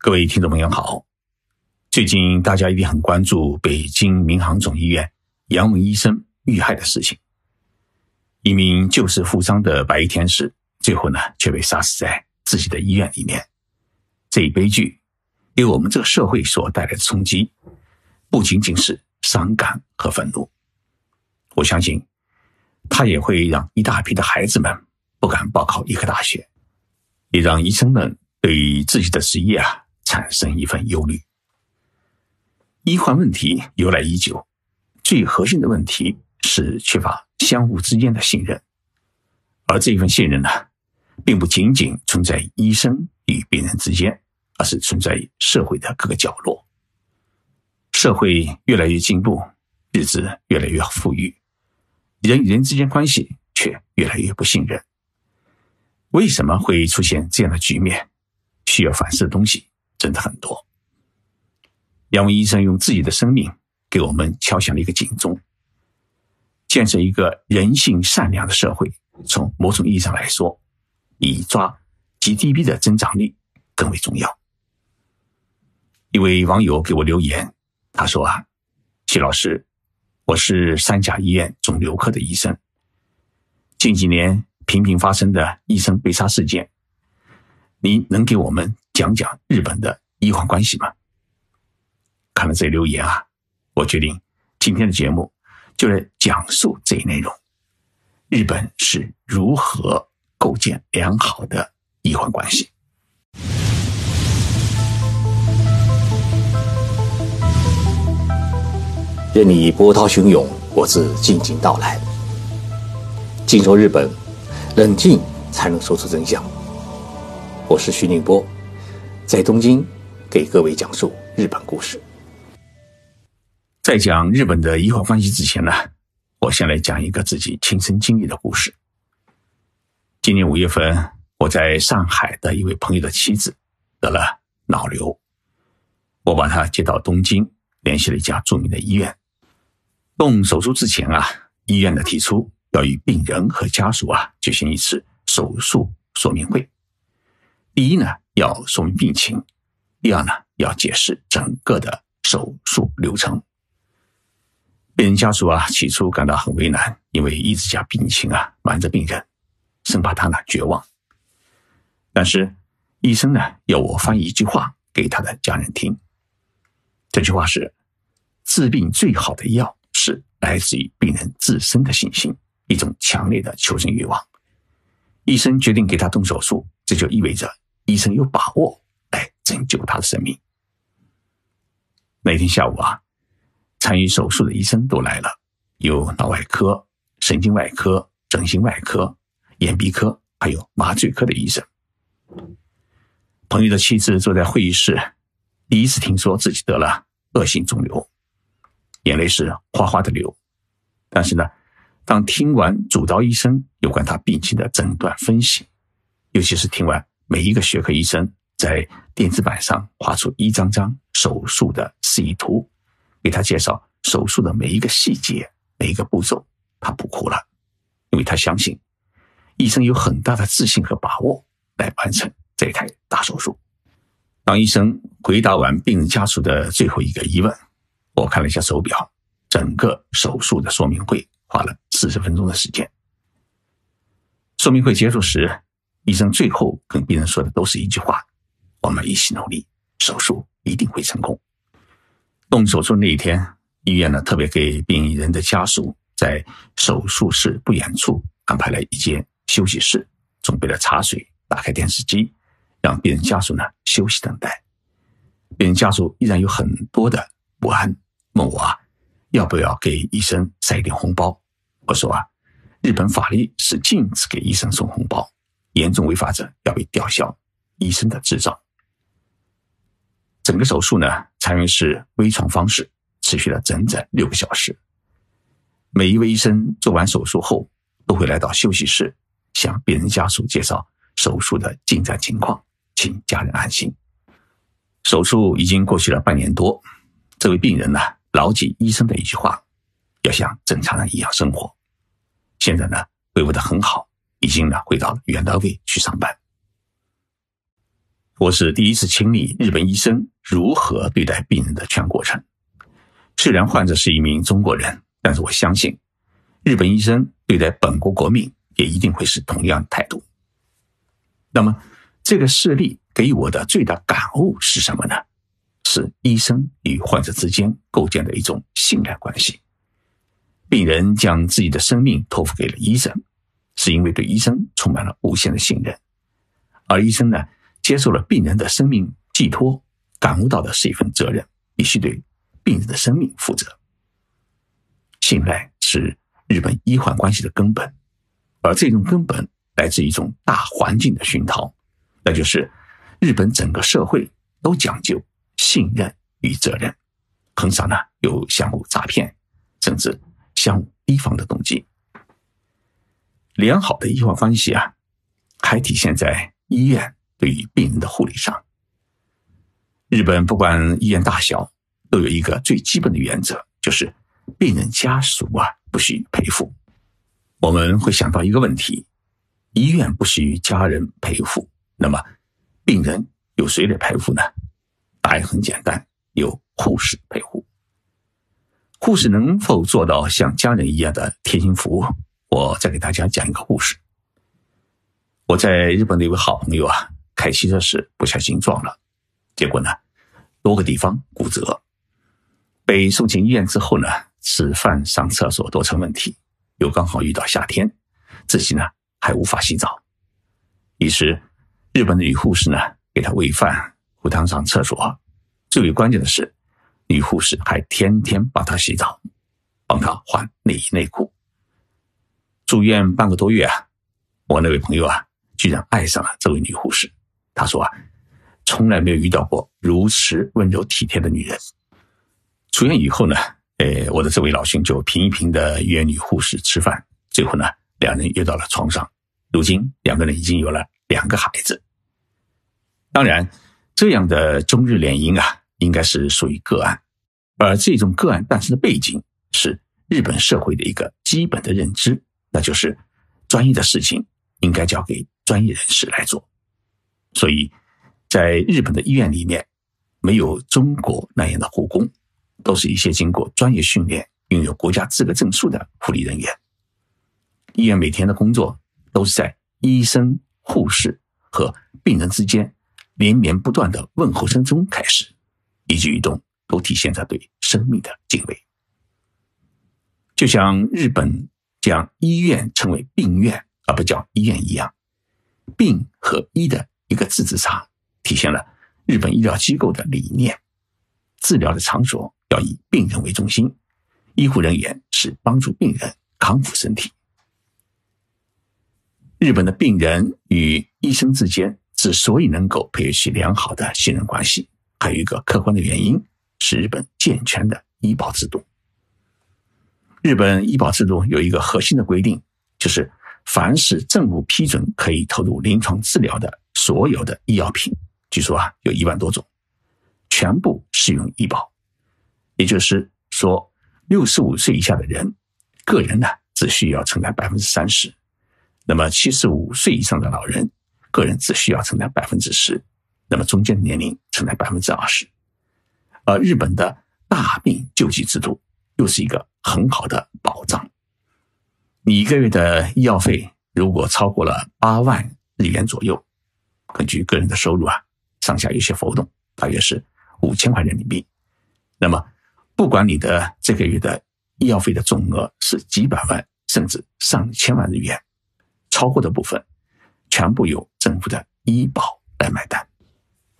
各位听众朋友好，最近大家一定很关注北京民航总医院杨文医生遇害的事情。一名救死扶伤的白衣天使，最后呢却被杀死在自己的医院里面。这一悲剧给我们这个社会所带来的冲击，不仅仅是伤感和愤怒，我相信，他也会让一大批的孩子们不敢报考医科大学，也让医生们对于自己的职业啊。产生一份忧虑。医患问题由来已久，最核心的问题是缺乏相互之间的信任，而这一份信任呢，并不仅仅存在医生与病人之间，而是存在于社会的各个角落。社会越来越进步，日子越来越富裕，人与人之间关系却越来越不信任。为什么会出现这样的局面？需要反思的东西。真的很多。杨文医生用自己的生命给我们敲响了一个警钟。建设一个人性善良的社会，从某种意义上来说，比抓 GDP 的增长率更为重要。一位网友给我留言，他说：“啊，谢老师，我是三甲医院肿瘤科的医生。近几年频频发生的医生被杀事件，您能给我们？”讲讲日本的医患关系吗？看了这留言啊，我决定今天的节目就来讲述这一内容：日本是如何构建良好的医患关系。任你波涛汹涌，我自静静到来。静说日本，冷静才能说出真相。我是徐宁波。在东京，给各位讲述日本故事。在讲日本的医患关系之前呢，我先来讲一个自己亲身经历的故事。今年五月份，我在上海的一位朋友的妻子得了脑瘤，我把她接到东京，联系了一家著名的医院。动手术之前啊，医院呢提出要与病人和家属啊举行一次手术说明会。第一呢。要说明病情，第二呢，要解释整个的手术流程。病人家属啊，起初感到很为难，因为一直将病情啊瞒着病人，生怕他呢绝望。但是医生呢要我翻译一句话给他的家人听，这句话是：治病最好的药是来自于病人自身的信心，一种强烈的求生欲望。医生决定给他动手术，这就意味着。医生有把握来拯救他的生命。那天下午啊，参与手术的医生都来了，有脑外科、神经外科、整形外科、眼鼻科，还有麻醉科的医生。朋友的妻子坐在会议室，第一次听说自己得了恶性肿瘤，眼泪是哗哗的流。但是呢，当听完主刀医生有关他病情的诊断分析，尤其是听完。每一个学科医生在电子板上画出一张张手术的示意图，给他介绍手术的每一个细节、每一个步骤，他不哭了，因为他相信医生有很大的自信和把握来完成这台大手术。当医生回答完病人家属的最后一个疑问，我看了一下手表，整个手术的说明会花了四十分钟的时间。说明会结束时。医生最后跟病人说的都是一句话：“我们一起努力，手术一定会成功。”动手术那一天，医院呢特别给病人的家属在手术室不远处安排了一间休息室，准备了茶水，打开电视机，让病人家属呢休息等待。病人家属依然有很多的不安，问我啊，要不要给医生塞一点红包？我说啊，日本法律是禁止给医生送红包。严重违法者要被吊销医生的执照。整个手术呢，采用是微创方式，持续了整整六个小时。每一位医生做完手术后，都会来到休息室，向病人家属介绍手术的进展情况，请家人安心。手术已经过去了半年多，这位病人呢，牢记医生的一句话，要像正常人一样生活。现在呢，恢复的很好。已经呢回到原单位去上班。我是第一次亲历日本医生如何对待病人的全过程。虽然患者是一名中国人，但是我相信，日本医生对待本国国民也一定会是同样的态度。那么，这个事例给予我的最大感悟是什么呢？是医生与患者之间构建的一种信赖关系。病人将自己的生命托付给了医生，是因为对医生充满了无限的信任，而医生呢？接受了病人的生命寄托，感悟到的是一份责任，必须对病人的生命负责。信赖是日本医患关系的根本，而这种根本来自一种大环境的熏陶，那就是日本整个社会都讲究信任与责任，很少呢有相互诈骗，甚至相互提防的动机。良好的医患关系啊，还体现在医院。对于病人的护理上，日本不管医院大小，都有一个最基本的原则，就是病人家属啊不许赔付。我们会想到一个问题：医院不许家人赔付，那么病人由谁来赔付呢？答案很简单，由护士赔付。护士能否做到像家人一样的贴心服务？我再给大家讲一个故事。我在日本的一位好朋友啊。开汽车时不小心撞了，结果呢，多个地方骨折。被送进医院之后呢，吃饭、上厕所都成问题，又刚好遇到夏天，自己呢还无法洗澡。于是，日本的女护士呢给他喂饭、扶他上厕所。最为关键的是，女护士还天天帮他洗澡，帮他换内衣内裤。住院半个多月啊，我那位朋友啊，居然爱上了这位女护士。他说啊，从来没有遇到过如此温柔体贴的女人。出院以后呢，呃，我的这位老兄就频频的约女护士吃饭，最后呢，两人约到了床上。如今两个人已经有了两个孩子。当然，这样的中日联姻啊，应该是属于个案，而这种个案诞生的背景是日本社会的一个基本的认知，那就是专业的事情应该交给专业人士来做。所以，在日本的医院里面，没有中国那样的护工，都是一些经过专业训练、拥有国家资格证书的护理人员。医院每天的工作都是在医生、护士和病人之间连绵不断的问候声中开始，一举一动都体现着对生命的敬畏。就像日本将医院称为病院而不叫医院一样，病和医的。一个字之差，体现了日本医疗机构的理念：治疗的场所要以病人为中心，医护人员是帮助病人康复身体。日本的病人与医生之间之所以能够培育起良好的信任关系，还有一个客观的原因是日本健全的医保制度。日本医保制度有一个核心的规定，就是凡是政府批准可以投入临床治疗的。所有的医药品，据说啊有一万多种，全部适用医保。也就是说，六十五岁以下的人，个人呢只需要承担百分之三十；那么七十五岁以上的老人，个人只需要承担百分之十；那么中间年龄承担百分之二十。而日本的大病救济制度又是一个很好的保障。你一个月的医药费如果超过了八万日元左右。根据个人的收入啊，上下有些浮动，大约是五千块人民币。那么，不管你的这个月的医药费的总额是几百万，甚至上千万日元，超过的部分全部由政府的医保来买单。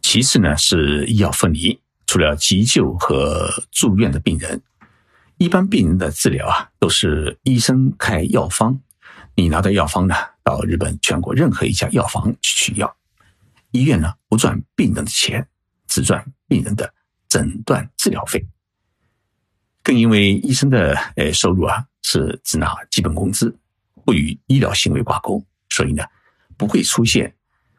其次呢，是医药分离，除了急救和住院的病人，一般病人的治疗啊，都是医生开药方，你拿到药方呢，到日本全国任何一家药房去取药。医院呢不赚病人的钱，只赚病人的诊断治疗费。更因为医生的呃收入啊是只拿基本工资，不与医疗行为挂钩，所以呢不会出现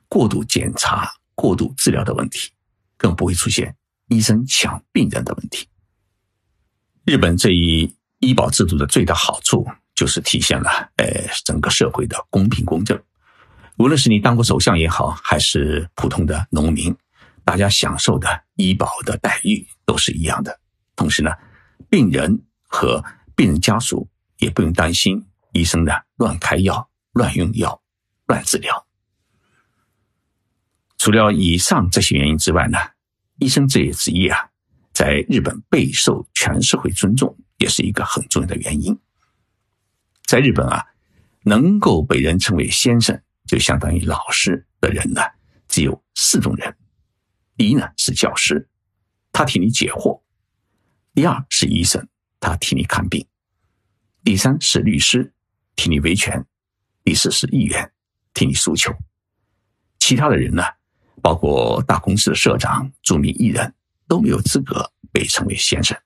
过度检查、过度治疗的问题，更不会出现医生抢病人的问题。日本这一医保制度的最大好处就是体现了呃整个社会的公平公正。无论是你当过首相也好，还是普通的农民，大家享受的医保的待遇都是一样的。同时呢，病人和病人家属也不用担心医生呢乱开药、乱用药、乱治疗。除了以上这些原因之外呢，医生这一职业啊，在日本备受全社会尊重，也是一个很重要的原因。在日本啊，能够被人称为先生，就相当于老师的人呢，只有四种人：第一呢是教师，他替你解惑；第二是医生，他替你看病；第三是律师，替你维权；第四是议员，替你诉求。其他的人呢？包括大公司的社长、著名艺人，都没有资格被称为先生。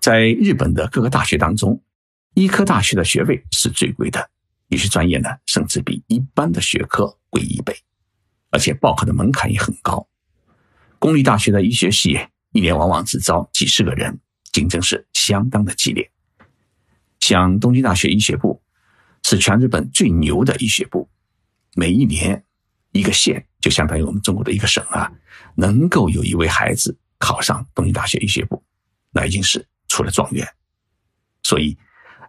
在日本的各个大学当中，医科大学的学位是最贵的，有些专业呢甚至比一般的学科贵一倍，而且报考的门槛也很高。公立大学的医学系一年往往只招几十个人，竞争是相当的激烈。像东京大学医学部是全日本最牛的医学部，每一年。一个县就相当于我们中国的一个省啊，能够有一位孩子考上东京大学医学部，那已经是出了状元。所以，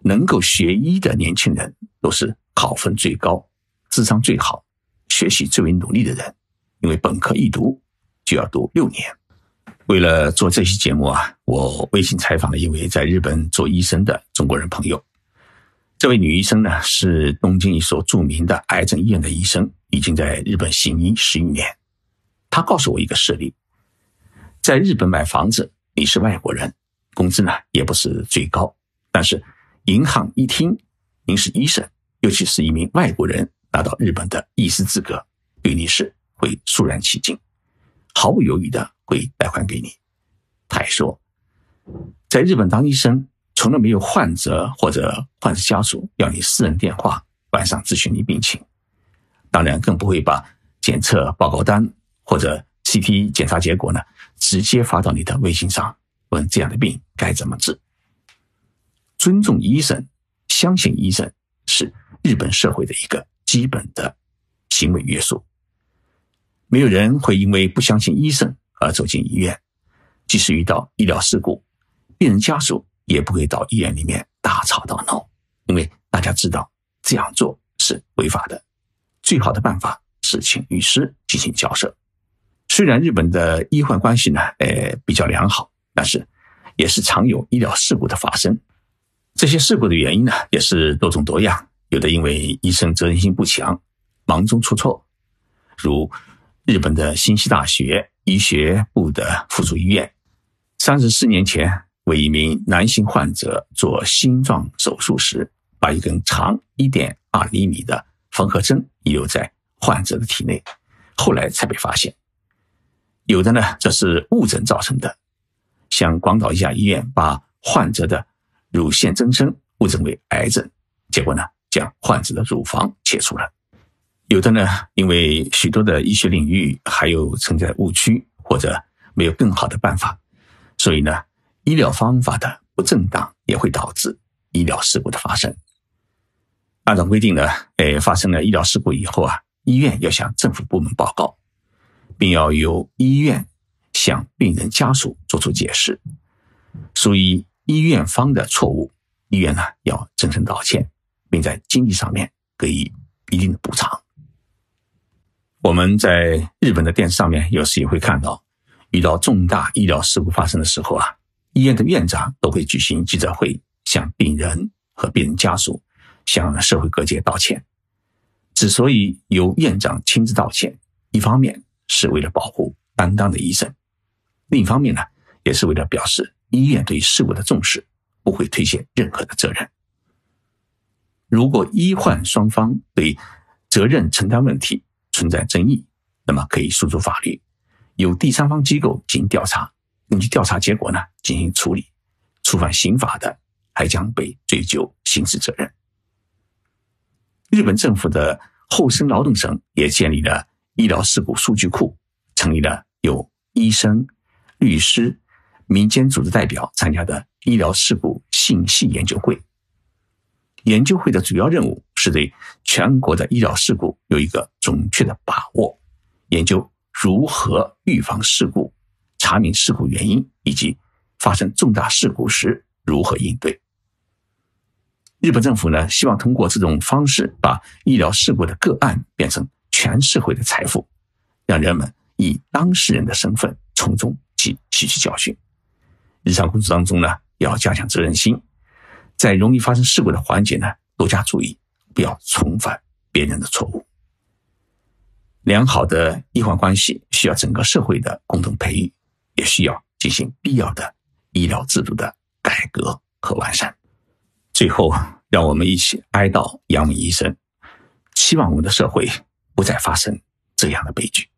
能够学医的年轻人都是考分最高、智商最好、学习最为努力的人。因为本科一读就要读六年。为了做这期节目啊，我微信采访了一位在日本做医生的中国人朋友。这位女医生呢，是东京一所著名的癌症医院的医生。已经在日本行医十余年，她告诉我一个事例：在日本买房子，你是外国人，工资呢也不是最高，但是银行一听您是医生，尤其是一名外国人拿到日本的医师资格，对你是会肃然起敬，毫不犹豫的会贷款给你。他还说，在日本当医生，从来没有患者或者患者家属要你私人电话晚上咨询你病情。当然，更不会把检测报告单或者 CT 检查结果呢，直接发到你的微信上，问这样的病该怎么治。尊重医生，相信医生，是日本社会的一个基本的行为约束。没有人会因为不相信医生而走进医院，即使遇到医疗事故，病人家属也不会到医院里面大吵大闹，因为大家知道这样做是违法的。最好的办法是请律师进行交涉。虽然日本的医患关系呢，呃，比较良好，但是也是常有医疗事故的发生。这些事故的原因呢，也是多种多样。有的因为医生责任心不强，忙中出错，如日本的新西大学医学部的附属医院，三十四年前为一名男性患者做心脏手术时，把一根长一点二厘米的缝合针。遗留在患者的体内，后来才被发现。有的呢，这是误诊造成的，像广岛一家医院把患者的乳腺增生误诊为癌症，结果呢，将患者的乳房切除了。有的呢，因为许多的医学领域还有存在误区或者没有更好的办法，所以呢，医疗方法的不正当也会导致医疗事故的发生。按照规定呢，诶，发生了医疗事故以后啊，医院要向政府部门报告，并要由医院向病人家属作出解释。属于医院方的错误，医院呢要真诚道歉，并在经济上面给予一定的补偿。我们在日本的电视上面有时也会看到，遇到重大医疗事故发生的时候啊，医院的院长都会举行记者会，向病人和病人家属。向社会各界道歉。之所以由院长亲自道歉，一方面是为了保护担当的医生，另一方面呢，也是为了表示医院对事故的重视，不会推卸任何的责任。如果医患双方对责任承担问题存在争议，那么可以诉诸法律，由第三方机构进行调查，根据调查结果呢进行处理。触犯刑法的，还将被追究刑事责任。日本政府的厚生劳动省也建立了医疗事故数据库，成立了有医生、律师、民间组织代表参加的医疗事故信息研究会。研究会的主要任务是对全国的医疗事故有一个准确的把握，研究如何预防事故、查明事故原因以及发生重大事故时如何应对。日本政府呢，希望通过这种方式，把医疗事故的个案变成全社会的财富，让人们以当事人的身份从中去吸取教训。日常工作当中呢，要加强责任心，在容易发生事故的环节呢，多加注意，不要重犯别人的错误。良好的医患关系需要整个社会的共同培育，也需要进行必要的医疗制度的改革和完善。最后，让我们一起哀悼杨敏医生，希望我们的社会不再发生这样的悲剧。